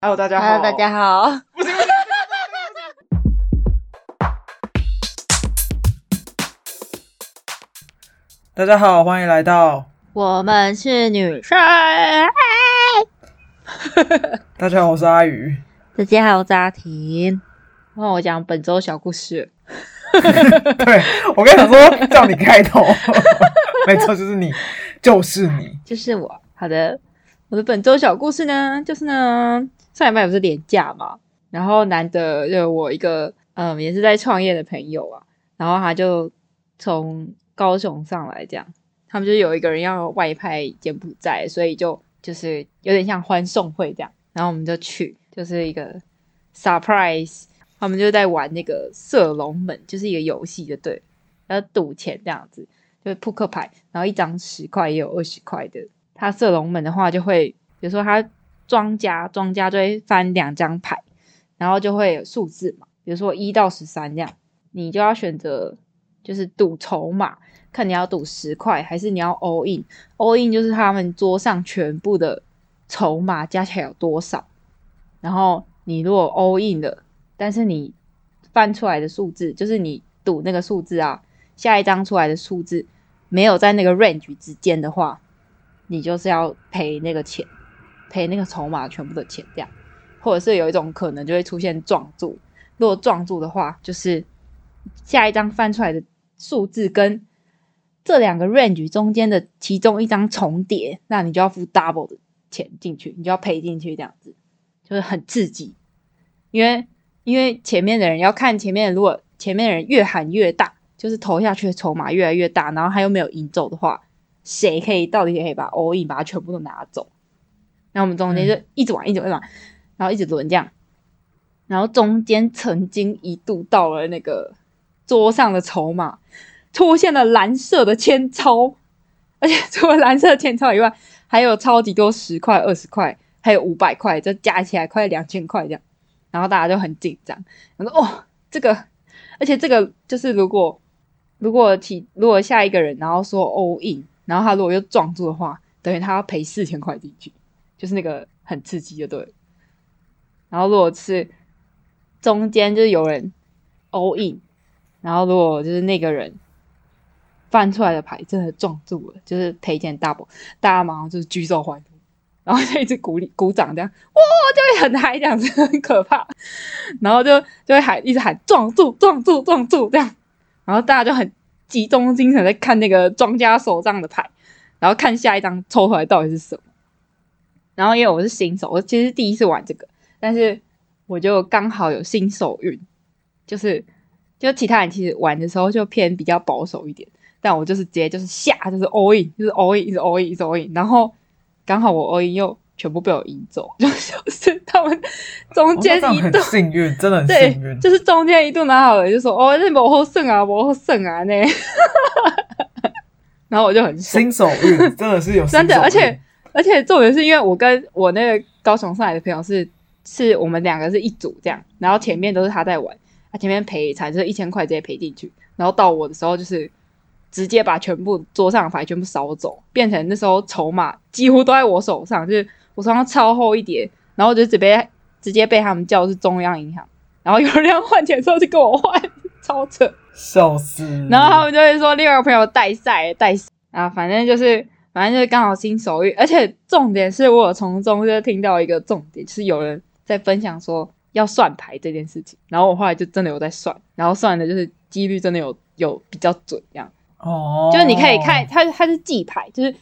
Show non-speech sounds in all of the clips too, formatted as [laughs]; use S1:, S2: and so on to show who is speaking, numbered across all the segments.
S1: Hello，大家好。
S2: Hello，大家好。[laughs]
S1: 大家好，欢迎来到
S2: 我们是女生。
S1: 大家好，我是阿宇。
S2: 大家好，我是阿婷。让我讲本周小故事。[laughs]
S1: 对，我跟你说，叫你开头，[laughs] 没错，就是你，就是你，
S2: 就是我。好的，我的本周小故事呢，就是呢。上礼拜不是连假嘛，然后难得就我一个嗯，也是在创业的朋友啊，然后他就从高雄上来，这样他们就有一个人要外派柬埔寨，所以就就是有点像欢送会这样，然后我们就去，就是一个 surprise，他们就在玩那个射龙门，就是一个游戏，就对，要赌钱这样子，就扑克牌，然后一张十块也有二十块的，他射龙门的话就会，比如说他。庄家庄家就会翻两张牌，然后就会有数字嘛，比如说一到十三这样，你就要选择就是赌筹码，看你要赌十块还是你要 all in。all in 就是他们桌上全部的筹码加起来有多少，然后你如果 all in 了，但是你翻出来的数字就是你赌那个数字啊，下一张出来的数字没有在那个 range 之间的话，你就是要赔那个钱。赔那个筹码全部的钱，这样，或者是有一种可能就会出现撞注。如果撞注的话，就是下一张翻出来的数字跟这两个 range 中间的其中一张重叠，那你就要付 double 的钱进去，你就要赔进去，这样子就是很刺激。因为因为前面的人要看前面，如果前面的人越喊越大，就是投下去的筹码越来越大，然后他又没有赢走的话，谁可以到底可以把 all in 把它全部都拿走？然后我们中间就一直玩，一直玩，然后一直轮这样。然后中间曾经一度到了那个桌上的筹码出现了蓝色的千钞，而且除了蓝色的千钞以外，还有超级多十块、二十块，还有五百块，就加起来快两千块这样。然后大家就很紧张，我说：“哦，这个，而且这个就是如果如果起如果下一个人然后说 all in，然后他如果又撞住的话，等于他要赔四千块进去。”就是那个很刺激，就对。然后如果是中间就是有人 all in，然后如果就是那个人翻出来的牌真的撞住了，就是赔钱 double，大家马上就是举手欢呼，然后就一直鼓励鼓掌这样，哇，就会很嗨这样子，很可怕。然后就就会喊一直喊撞住撞住撞住这样，然后大家就很集中精神在看那个庄家手上的牌，然后看下一张抽出来到底是什么。然后因为我是新手，我其实第一次玩这个，但是我就刚好有新手运，就是就其他人其实玩的时候就偏比较保守一点，但我就是直接就是下就是 all in，就是 all in，一直 all in，一直 all in，然后刚好我 all in 又全部被我赢走，[laughs] 就是他们中间一度、幸运，真的很幸运，就是中间一度拿好了就说哦，那我好胜啊，我好胜啊那，[laughs] 然后我就很
S1: 新手运，真的是有 [laughs] 真的，
S2: 而且。而且重点是因为我跟我那个高雄上来的朋友是，是我们两个是一组这样，然后前面都是他在玩，他前面赔才就是一千块直接赔进去，然后到我的时候就是直接把全部桌上的牌全部扫走，变成那时候筹码几乎都在我手上，就是我手上超厚一叠，然后就直接直接被他们叫是中央银行，然后有人要换钱的时候就跟我换，超扯，
S1: 笑死，
S2: 然后他们就会说另外一个朋友带赛带赛啊，反正就是。反正就是刚好新手遇，而且重点是我从中就听到一个重点，就是有人在分享说要算牌这件事情，然后我后来就真的有在算，然后算的就是几率真的有有比较准这样。哦，就是你可以看它它是记牌，就是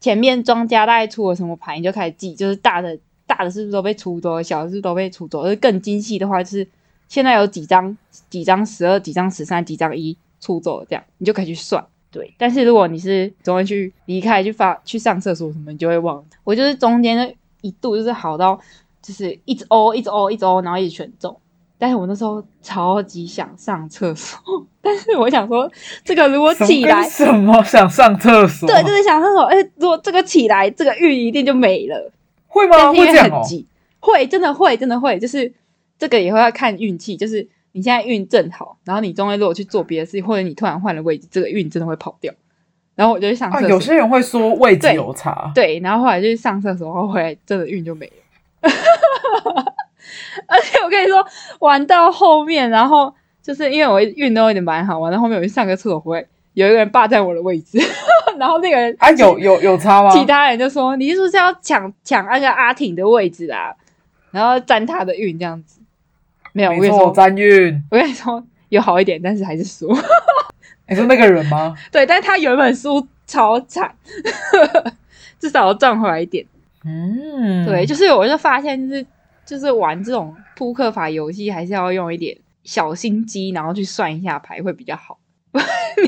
S2: 前面庄家大概出了什么牌，你就开始记，就是大的大的是不是都被出走，小的是不是都被出走，而更精细的话就是现在有几张几张十二几张十三几张一出走了这样，你就可以去算。对，但是如果你是总会去离开、去发、去上厕所什么，你就会忘。我就是中间的一度就是好到，就是一直哦，一直哦，一直哦，然后一直全中。但是我那时候超级想上厕所，[laughs] 但是我想说，这个如果起来
S1: 什么，想上厕所？
S2: 对，就是想上厕所。而且，如果这个起来，这个运一定就没了，
S1: 会吗？会这样哦？
S2: 会，真的会，真的会，就是这个也会要看运气，就是。你现在运正好，然后你中间如果去做别的事情，或者你突然换了位置，这个运真的会跑掉。然后我就去上厕所。啊，有
S1: 些人会说位置有差。
S2: 对，对，然后后来就去上厕所，然后回来真的运就没了。[laughs] 而且我跟你说，玩到后面，然后就是因为我运都有点蛮好玩，到后后面我去上个厕所回来，有一个人霸占我的位置，[laughs] 然后那个人
S1: 啊，有有有差吗？
S2: 其他人就说：“你是不是要抢抢那个阿婷的位置啊？”然后沾他的运这样子，没有，
S1: 我沾运。
S2: 我跟你说有好一点，但是还是输。[laughs]
S1: 你说那个人吗？[laughs]
S2: 对，但是他原本输超惨，[laughs] 至少要赚回来一点。嗯，对，就是我就发现，就是就是玩这种扑克法游戏，还是要用一点小心机，然后去算一下牌会比较好。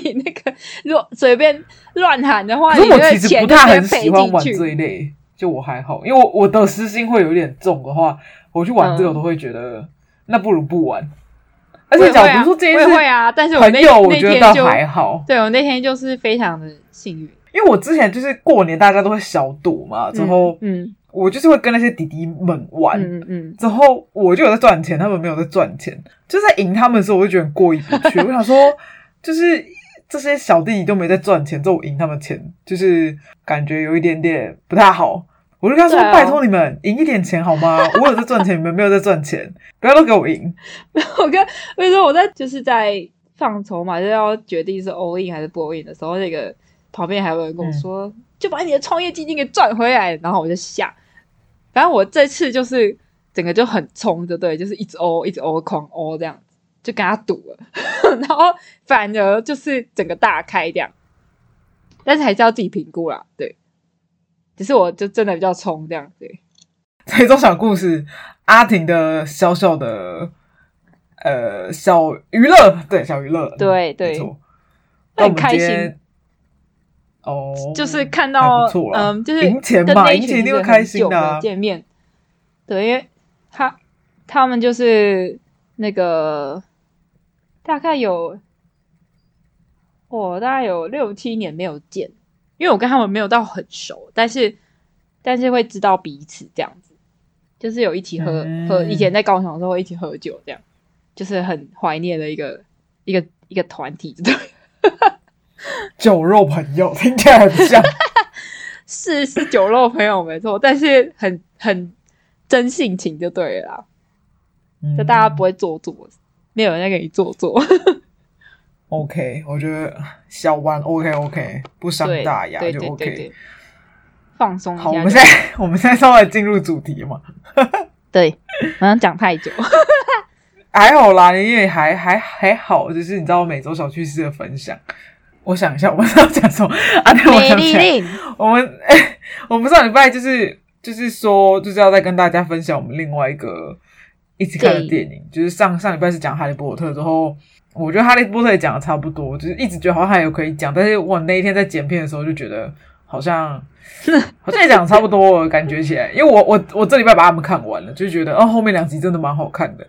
S2: 你那个如果随便乱喊的话，
S1: 可是我其实不太很喜欢玩这一类，就我还好，因为我我的私心会有点重的话，我去玩这个我都会觉得、嗯、那不如不玩。而且假如说这件事会啊，但是我那朋友我觉得倒还好。
S2: 对，我那天就是非常的幸运，
S1: 因为我之前就是过年大家都会小赌嘛，之后嗯，嗯我就是会跟那些弟弟们玩，嗯嗯，嗯之后我就有在赚钱，他们没有在赚钱，就在赢他们的时候，我就觉得过意不去。[laughs] 我想说，就是这些小弟弟都没在赚钱，之后我赢他们钱，就是感觉有一点点不太好。我就跟他说：“拜托你们赢一点钱好吗？我有在赚钱，你们没有在赚钱，[laughs] 不要都给我赢。”
S2: 我跟我跟你说我在就是在放筹码，就要决定是 all in 还是不 all in 的时候，那个旁边还有人跟我说：“嗯、就把你的创业基金给赚回来。”然后我就下，反正我这次就是整个就很冲，就对，就是一直 all 一直 all 狂 all 这样子，就跟他赌了，[laughs] 然后反而就是整个大开这样，但是还是要自己评估啦，对。只是我就真的比较冲这样子。
S1: 这种小故事，阿婷的小小的呃小娱乐，对小娱乐，
S2: 对对，很开心哦，就是看到嗯，就是赢钱嘛，赢钱一定会开心的见面。对，因为他他们就是那个大概有我大概有六七年没有见。因为我跟他们没有到很熟，但是但是会知道彼此这样子，就是有一起喝、嗯、喝，以前在高雄的时候一起喝酒，这样就是很怀念的一个一个一个团体，对，[laughs]
S1: 酒肉朋友 [laughs] 听起来很像，[laughs]
S2: 是是酒肉朋友没错，但是很很真性情就对了啦，就大家不会做作，没有人在给你做作。
S1: OK，我觉得小玩 OK OK，不伤大雅就 OK，对对对，
S2: 放松一下。
S1: 好，我们现在 [laughs] 我们现在稍微进入主题嘛。[laughs]
S2: 对，好像讲太久。[laughs]
S1: 还好啦，因为还还还好，就是你知道每周小趣事的分享。我想一下，我们要讲什么啊？对，我想起来，我们哎、欸，我们上礼拜就是就是说就是要再跟大家分享我们另外一个一起看的电影，就是上上礼拜是讲哈利波特之后。我觉得哈利波特也讲的差不多，就是一直觉得好像还有可以讲，但是我那一天在剪片的时候就觉得好像 [laughs] 好像也讲的差不多，感觉起来，因为我我我这礼拜把他们看完了，就觉得哦后面两集真的蛮好看的。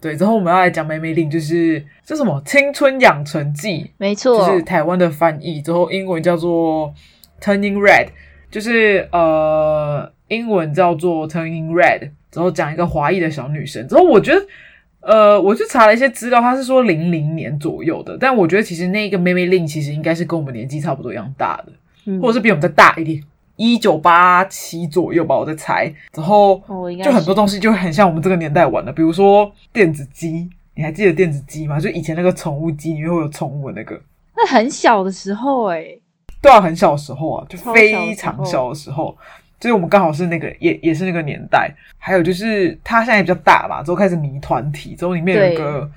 S1: 对，之后我们要来讲梅梅令，就是这什么青春养成记，
S2: 没错，
S1: 就是台湾的翻译，之后英文叫做 Turning Red，就是呃英文叫做 Turning Red，之后讲一个华裔的小女生，之后我觉得。呃，我去查了一些资料，他是说零零年左右的，但我觉得其实那个妹妹令其实应该是跟我们年纪差不多一样大的，嗯、或者是比我们再大一点，一九八七左右吧，我在猜。然后就很多东西就很像我们这个年代玩的，比如说电子鸡，你还记得电子鸡吗？就以前那个宠物鸡里面会有宠物的那个。
S2: 那很小的时候哎、欸，
S1: 对啊，很小的时候啊，就非常小的时候。就是我们刚好是那个，也也是那个年代。还有就是他现在比较大嘛，之后开始迷团体，之后里面有一个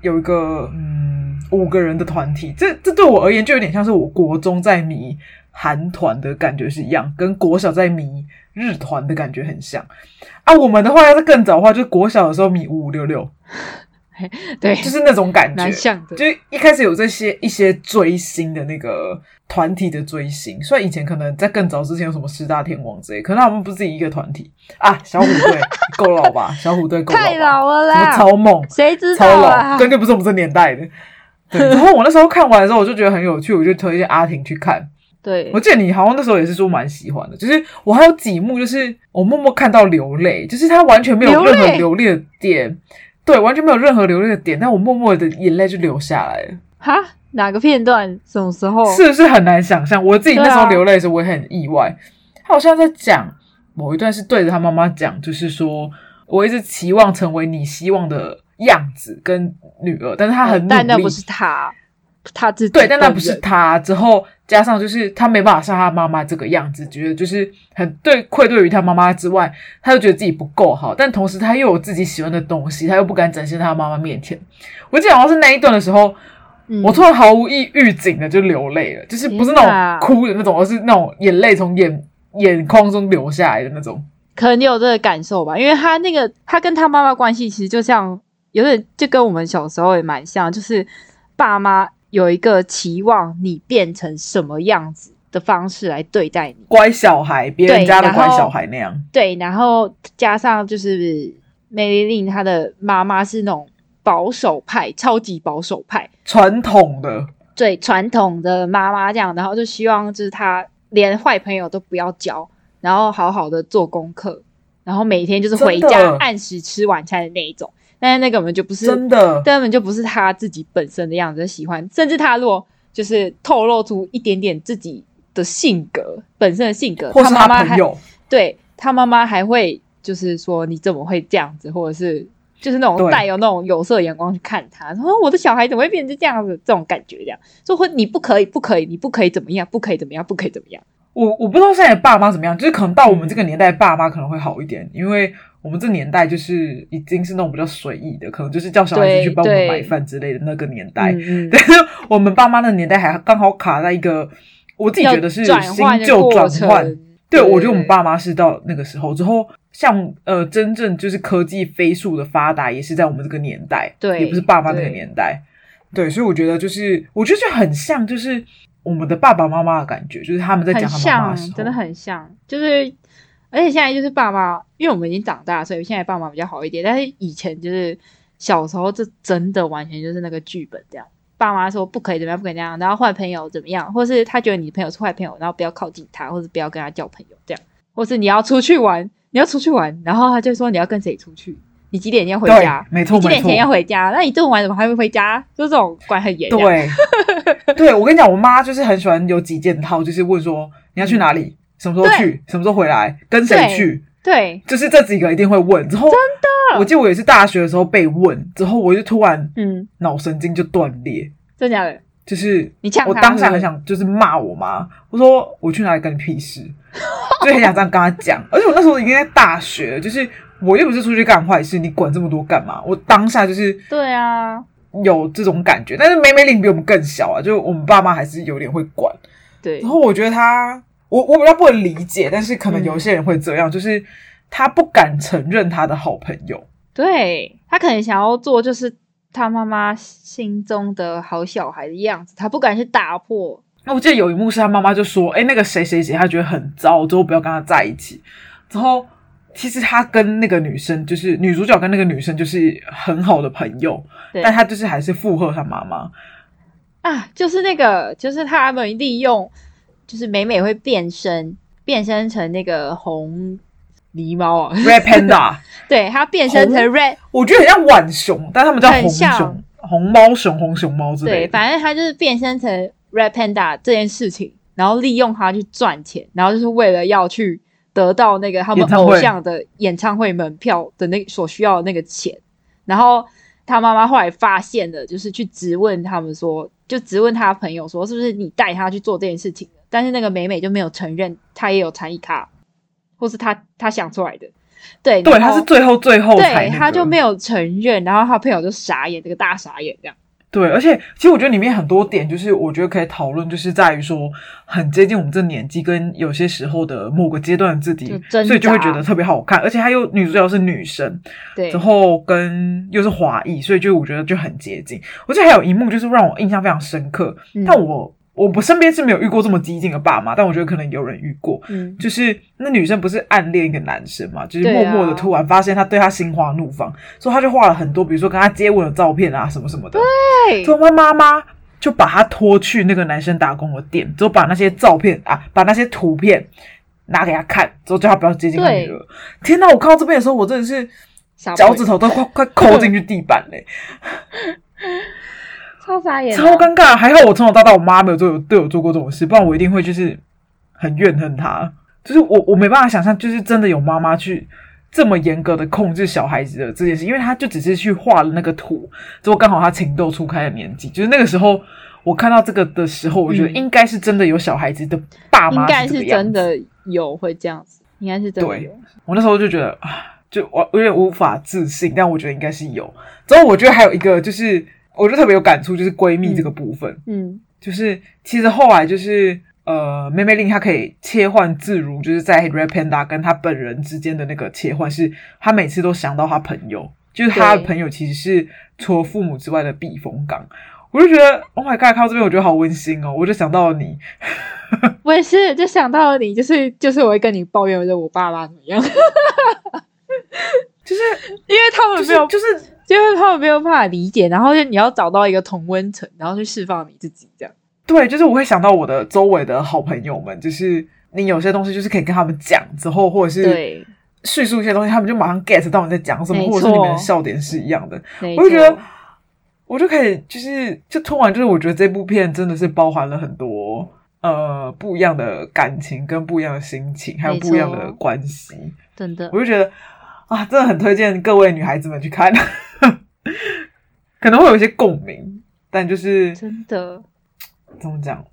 S1: 有一个嗯五个人的团体。这这对我而言就有点像是我国中在迷韩团的感觉是一样，跟国小在迷日团的感觉很像。啊，我们的话要是更早的话，就是国小的时候迷五五六六。[laughs]
S2: 对，
S1: 就是那种感觉，
S2: 像
S1: 就一开始有这些一些追星的那个团体的追星，虽然以前可能在更早之前有什么四大天王之类，可能他们不是一个团体啊。小虎队 [laughs] 够老吧？小虎队够老？
S2: 太老了啦！
S1: 超猛，
S2: 谁知道啊？
S1: 超老，根本不是我们这年代的。对，然后我那时候看完的时候，我就觉得很有趣，我就推荐阿婷去看。
S2: 对，
S1: 我记得你好像那时候也是说蛮喜欢的，就是我还有几幕，就是我默默看到流泪，就是他完全没有任何流泪的点。对，完全没有任何流泪的点，但我默默的眼泪就流下来了。
S2: 哈？哪个片段？什么时候？
S1: 是不是很难想象？我自己那时候流泪的时候，我也很意外。啊、他好像在讲某一段是对着他妈妈讲，就是说，我一直期望成为你希望的样子跟女儿，但是他很努力，
S2: 但那不是他，他自己
S1: 对，但那不是他。之后加上就是他没办法像他妈妈这个样子，觉得就是很对愧对于他妈妈之外，他又觉得自己不够好，但同时他又有自己喜欢的东西，他又不敢展现在他妈妈面前。我记得好像是那一段的时候，嗯、我突然毫无预预警的就流泪了，就是不是那种哭的那种，而是那种眼泪从眼眼眶中流下来的那种。
S2: 可能你有这个感受吧，因为他那个他跟他妈妈关系其实就像有点就跟我们小时候也蛮像，就是爸妈有一个期望你变成什么样子的方式来对待你，
S1: 乖小孩，别人家的乖小孩那样。
S2: 对，然后加上就是梅莉琳她的妈妈是那种保守派，超级保守派，
S1: 传统的，
S2: 对，传统的妈妈这样，然后就希望就是他连坏朋友都不要交。然后好好的做功课，然后每天就是回家按时吃晚餐的那一种，但是那个根本就不是
S1: 真的，
S2: 根本就不是他自己本身的样子，喜欢，甚至他如果就是透露出一点点自己的性格，本身的性格，
S1: 或是他
S2: 妈妈
S1: 还
S2: 对他妈妈还会就是说你怎么会这样子，或者是就是那种带有那种有色眼光去看他，说我的小孩怎么会变成这样子，这种感觉这样，说会你不可以，不可以，你不可以怎么样，不可以怎么样，不可以怎么样。
S1: 我我不知道现在的爸妈怎么样，就是可能到我们这个年代，爸妈可能会好一点，因为我们这年代就是已经是那种比较随意的，可能就是叫小孩子去帮我们买饭之类的那个年代。[laughs] 但是我们爸妈的年代还刚好卡在一个，我自己觉得是新旧转换。对，我觉得我们爸妈是到那个时候之后，像呃真正就是科技飞速的发达，也是在我们这个年代，
S2: 对，
S1: 也不是爸妈那个年代。对，所以我觉得就是，我觉得就很像，就是。我们的爸爸妈妈的感觉，就是他们在讲他妈妈的时候，
S2: 真的很像。就是，而且现在就是爸妈，因为我们已经长大，所以现在爸妈比较好一点。但是以前就是小时候，这真的完全就是那个剧本这样。爸妈说不可以怎么样，不可以那样，然后坏朋友怎么样，或是他觉得你的朋友是坏朋友，然后不要靠近他，或者不要跟他交朋友这样，或是你要出去玩，你要出去玩，然后他就说你要跟谁出去。你几点要回家？
S1: 没错，
S2: 几点前要回家？那你这么晚怎么还没回家？就这种管很严。[laughs]
S1: 对，对我跟你讲，我妈就是很喜欢有几件套，就是问说你要去哪里，什么时候去，什么时候回来，跟谁去？
S2: 对，
S1: 就是这几个一定会问。之后真的，我记得我也是大学的时候被问，之后我就突然嗯脑神经就断裂。
S2: 真的假的？
S1: 就是我当下很想就是骂我妈，我说我去哪里跟你屁事，就很想这样跟她讲。而且我那时候已经在大学，就是。我又不是出去干坏事，你管这么多干嘛？我当下就是
S2: 对啊，
S1: 有这种感觉。但是梅梅玲比我们更小啊，就我们爸妈还是有点会管。
S2: 对，
S1: 然后我觉得他，我我比较不能理解，但是可能有些人会这样，嗯、就是他不敢承认他的好朋友。
S2: 对，他可能想要做就是他妈妈心中的好小孩的样子，他不敢去打破。
S1: 那我记得有一幕是他妈妈就说：“哎，那个谁谁谁，他觉得很糟，之后不要跟他在一起。”之后。其实他跟那个女生，就是女主角跟那个女生，就是很好的朋友，对但他就是还是附和他妈妈
S2: 啊，就是那个，就是他们利用，就是美美会变身，变身成那个红狸猫啊
S1: ，Red Panda，[laughs]
S2: 对，他变身成 Red，
S1: 我觉得很像浣熊，但他们叫红熊、像红猫熊、红熊猫之类的。
S2: 对，反正它就是变身成 Red Panda 这件事情，然后利用它去赚钱，然后就是为了要去。得到那个他们偶像的演唱会门票的那所需要的那个钱，然后他妈妈后来发现了，就是去质问他们说，就质问他朋友说，是不是你带他去做这件事情的？但是那个美美就没有承认她也有参与卡，或是他他想出来的，对
S1: 对，他是最后最后才、那个，
S2: 对，他就没有承认，然后他朋友就傻眼，这个大傻眼这样。
S1: 对，而且其实我觉得里面很多点，就是我觉得可以讨论，就是在于说很接近我们这年纪，跟有些时候的某个阶段的自己，所以就会觉得特别好看。而且她又女主角是女生，对，然后跟又是华裔，所以就我觉得就很接近。我记得还有一幕就是让我印象非常深刻，嗯、但我。我不身边是没有遇过这么激进的爸妈，但我觉得可能有人遇过。嗯，就是那女生不是暗恋一个男生嘛，就是默默的突然发现他对她心花怒放，所以他就画了很多，比如说跟他接吻的照片啊，什么什么的。对，所以他妈妈就把他拖去那个男生打工的店，之后把那些照片啊，把那些图片拿给他看，之后叫他不要接近他女儿。天哪！我看到这边的时候，我真的是脚趾头都快快抠进去地板嘞。[laughs]
S2: 超傻眼，
S1: 超尴尬。还好我从小到大，我妈没有做对我做过这种事，不然我一定会就是很怨恨她。就是我我没办法想象，就是真的有妈妈去这么严格的控制小孩子的这件事，因为他就只是去画了那个图，之后刚好他情窦初开的年纪，就是那个时候我看到这个的时候，我觉得应该是真的有小孩子的爸妈，
S2: 应该是真的有会这样子，应该是真的有。
S1: 我那时候就觉得啊，就我有点无法自信，但我觉得应该是有。之后我觉得还有一个就是，我就特别有感触，就是闺蜜这个部分，
S2: 嗯，嗯
S1: 就是其实后来就是。呃，妹妹令她可以切换自如，就是在 Red Panda 跟她本人之间的那个切换，是她每次都想到她朋友，就是她的朋友其实是除了父母之外的避风港。我就觉得，Oh my God，看到这边我觉得好温馨哦，我就想到了你。[laughs]
S2: 我也是，就想到了你，就是就是我会跟你抱怨，说我爸妈怎么样，[laughs]
S1: 就是
S2: 因为他们没有，
S1: 就是
S2: 因为他们没有办法理解，然后就你要找到一个同温层，然后去释放你自己这样。
S1: 对，就是我会想到我的周围的好朋友们，就是你有些东西就是可以跟他们讲之后，或者是叙述一些东西，他们就马上 get 到你在讲什么，或者是你们的笑点是一样的。我就觉得，我就可以就是就突然就是我觉得这部片真的是包含了很多呃不一样的感情跟不一样的心情，还有不一样的关系。
S2: 真的，
S1: 我就觉得啊，真的很推荐各位女孩子们去看，[laughs] 可能会有一些共鸣，但就是
S2: 真的。
S1: 怎么讲？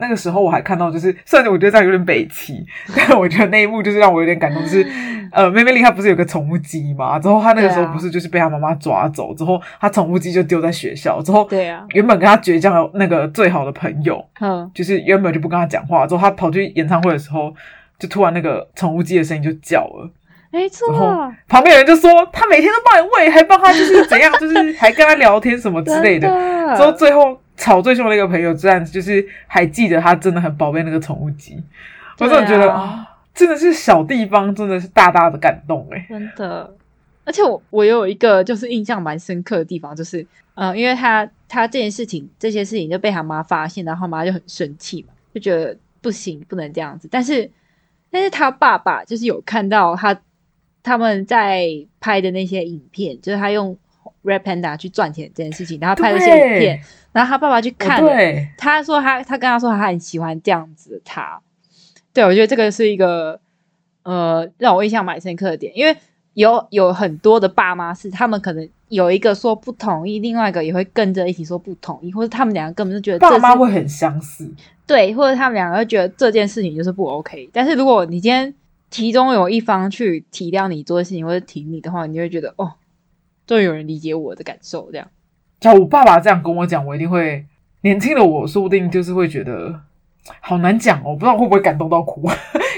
S1: 那个时候我还看到，就是虽然我觉得这样有点北齐，[laughs] 但我觉得那一幕就是让我有点感动。就是 [laughs] 呃，妹妹丽她不是有个宠物鸡嘛？之后她那个时候不是就是被她妈妈抓走，之后她宠物鸡就丢在学校。之后对啊，原本跟她倔强的那个最好的朋友，嗯，就是原本就不跟她讲话。之后她跑去演唱会的时候，就突然那个宠物鸡的声音就叫了，
S2: 没错。
S1: 旁边人就说他每天都帮你喂，还帮他就是怎样，[laughs] 就是还跟他聊天什么之类的。之后最后。吵最凶的一个朋友，这样子就是还记得他真的很宝贝那个宠物鸡，啊、我真的觉得啊，真的是小地方，真的是大大的感动哎，
S2: 真的。而且我我有一个就是印象蛮深刻的地方，就是嗯、呃，因为他他这件事情这些事情就被他妈发现，然后他妈就很生气嘛，就觉得不行，不能这样子。但是但是他爸爸就是有看到他他们在拍的那些影片，就是他用 Red Panda 去赚钱这件事情，然后拍了些影片。然后他爸爸去看了，对他说他他跟他说他很喜欢这样子的他，对，我觉得这个是一个呃让我印象蛮深刻的点，因为有有很多的爸妈是他们可能有一个说不同意，另外一个也会跟着一起说不同意，或者他们两个根本就觉得
S1: 爸妈会很相似，
S2: 对，或者他们两个会觉得这件事情就是不 OK。但是如果你今天其中有一方去体谅你做的事情或者挺你的话，你就会觉得哦，终于有人理解我的感受，这样。
S1: 叫我爸爸这样跟我讲，我一定会年轻的我说不定就是会觉得好难讲哦，不知道会不会感动到哭。